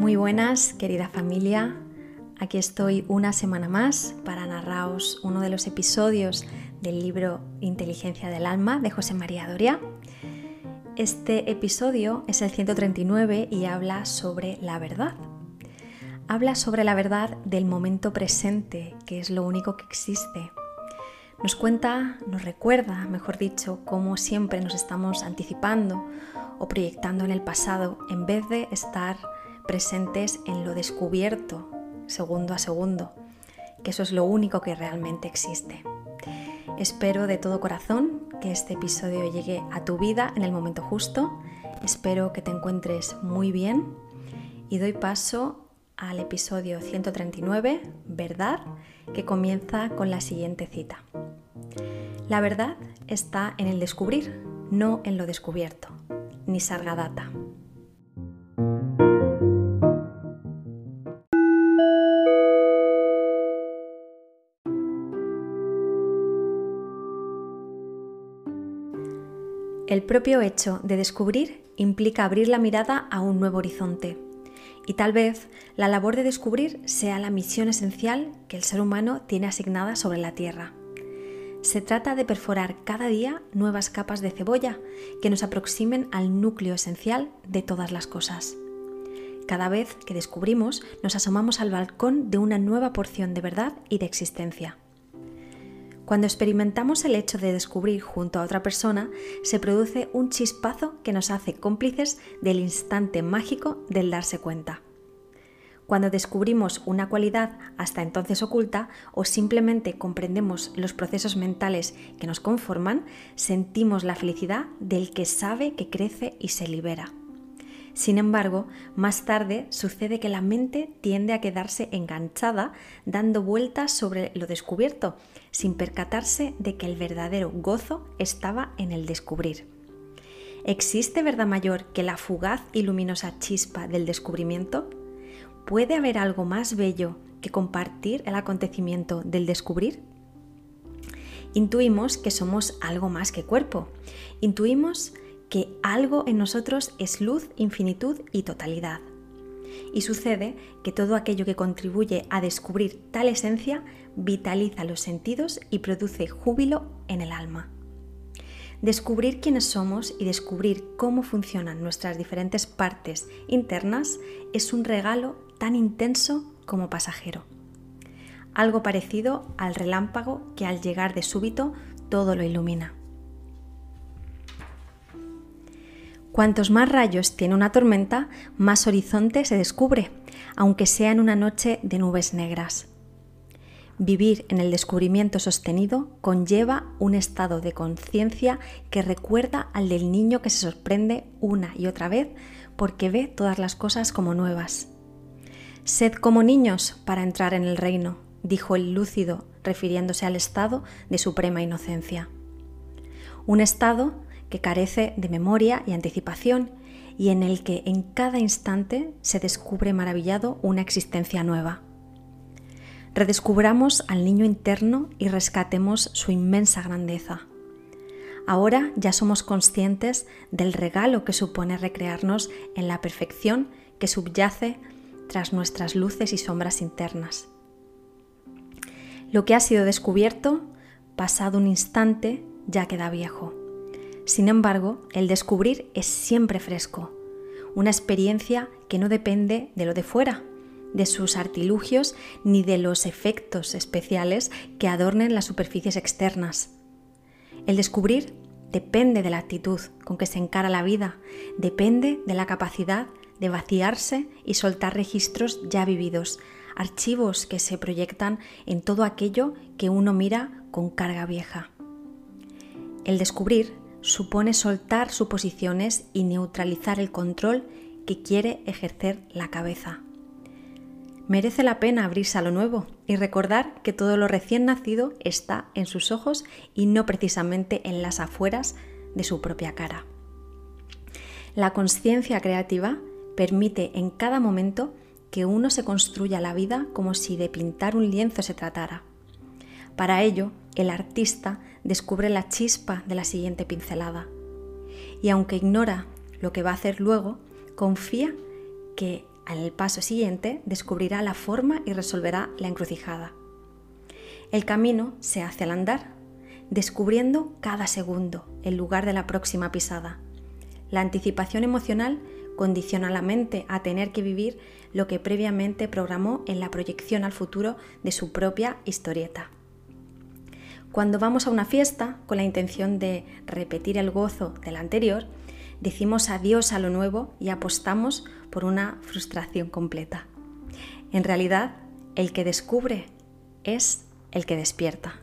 Muy buenas, querida familia. Aquí estoy una semana más para narraros uno de los episodios del libro Inteligencia del Alma de José María Doria. Este episodio es el 139 y habla sobre la verdad. Habla sobre la verdad del momento presente, que es lo único que existe. Nos cuenta, nos recuerda, mejor dicho, cómo siempre nos estamos anticipando o proyectando en el pasado en vez de estar presentes en lo descubierto segundo a segundo, que eso es lo único que realmente existe. Espero de todo corazón que este episodio llegue a tu vida en el momento justo. Espero que te encuentres muy bien y doy paso al episodio 139, Verdad, que comienza con la siguiente cita. La verdad está en el descubrir, no en lo descubierto. Ni Sargadata. El propio hecho de descubrir implica abrir la mirada a un nuevo horizonte. Y tal vez la labor de descubrir sea la misión esencial que el ser humano tiene asignada sobre la Tierra. Se trata de perforar cada día nuevas capas de cebolla que nos aproximen al núcleo esencial de todas las cosas. Cada vez que descubrimos, nos asomamos al balcón de una nueva porción de verdad y de existencia. Cuando experimentamos el hecho de descubrir junto a otra persona, se produce un chispazo que nos hace cómplices del instante mágico del darse cuenta. Cuando descubrimos una cualidad hasta entonces oculta o simplemente comprendemos los procesos mentales que nos conforman, sentimos la felicidad del que sabe que crece y se libera. Sin embargo, más tarde sucede que la mente tiende a quedarse enganchada dando vueltas sobre lo descubierto, sin percatarse de que el verdadero gozo estaba en el descubrir. ¿Existe verdad mayor que la fugaz y luminosa chispa del descubrimiento? ¿Puede haber algo más bello que compartir el acontecimiento del descubrir? Intuimos que somos algo más que cuerpo. Intuimos que algo en nosotros es luz, infinitud y totalidad. Y sucede que todo aquello que contribuye a descubrir tal esencia vitaliza los sentidos y produce júbilo en el alma. Descubrir quiénes somos y descubrir cómo funcionan nuestras diferentes partes internas es un regalo tan intenso como pasajero. Algo parecido al relámpago que al llegar de súbito todo lo ilumina. Cuantos más rayos tiene una tormenta, más horizonte se descubre, aunque sea en una noche de nubes negras. Vivir en el descubrimiento sostenido conlleva un estado de conciencia que recuerda al del niño que se sorprende una y otra vez porque ve todas las cosas como nuevas. Sed como niños para entrar en el reino, dijo el lúcido, refiriéndose al estado de suprema inocencia. Un estado que carece de memoria y anticipación y en el que en cada instante se descubre maravillado una existencia nueva. Redescubramos al niño interno y rescatemos su inmensa grandeza. Ahora ya somos conscientes del regalo que supone recrearnos en la perfección que subyace tras nuestras luces y sombras internas. Lo que ha sido descubierto, pasado un instante, ya queda viejo. Sin embargo, el descubrir es siempre fresco, una experiencia que no depende de lo de fuera, de sus artilugios ni de los efectos especiales que adornen las superficies externas. El descubrir depende de la actitud con que se encara la vida, depende de la capacidad de vaciarse y soltar registros ya vividos, archivos que se proyectan en todo aquello que uno mira con carga vieja. El descubrir supone soltar suposiciones y neutralizar el control que quiere ejercer la cabeza. Merece la pena abrirse a lo nuevo y recordar que todo lo recién nacido está en sus ojos y no precisamente en las afueras de su propia cara. La conciencia creativa permite en cada momento que uno se construya la vida como si de pintar un lienzo se tratara. Para ello, el artista descubre la chispa de la siguiente pincelada. Y aunque ignora lo que va a hacer luego, confía que en el paso siguiente descubrirá la forma y resolverá la encrucijada. El camino se hace al andar, descubriendo cada segundo el lugar de la próxima pisada. La anticipación emocional condiciona la mente a tener que vivir lo que previamente programó en la proyección al futuro de su propia historieta. Cuando vamos a una fiesta con la intención de repetir el gozo del anterior, decimos adiós a lo nuevo y apostamos por una frustración completa. En realidad, el que descubre es el que despierta.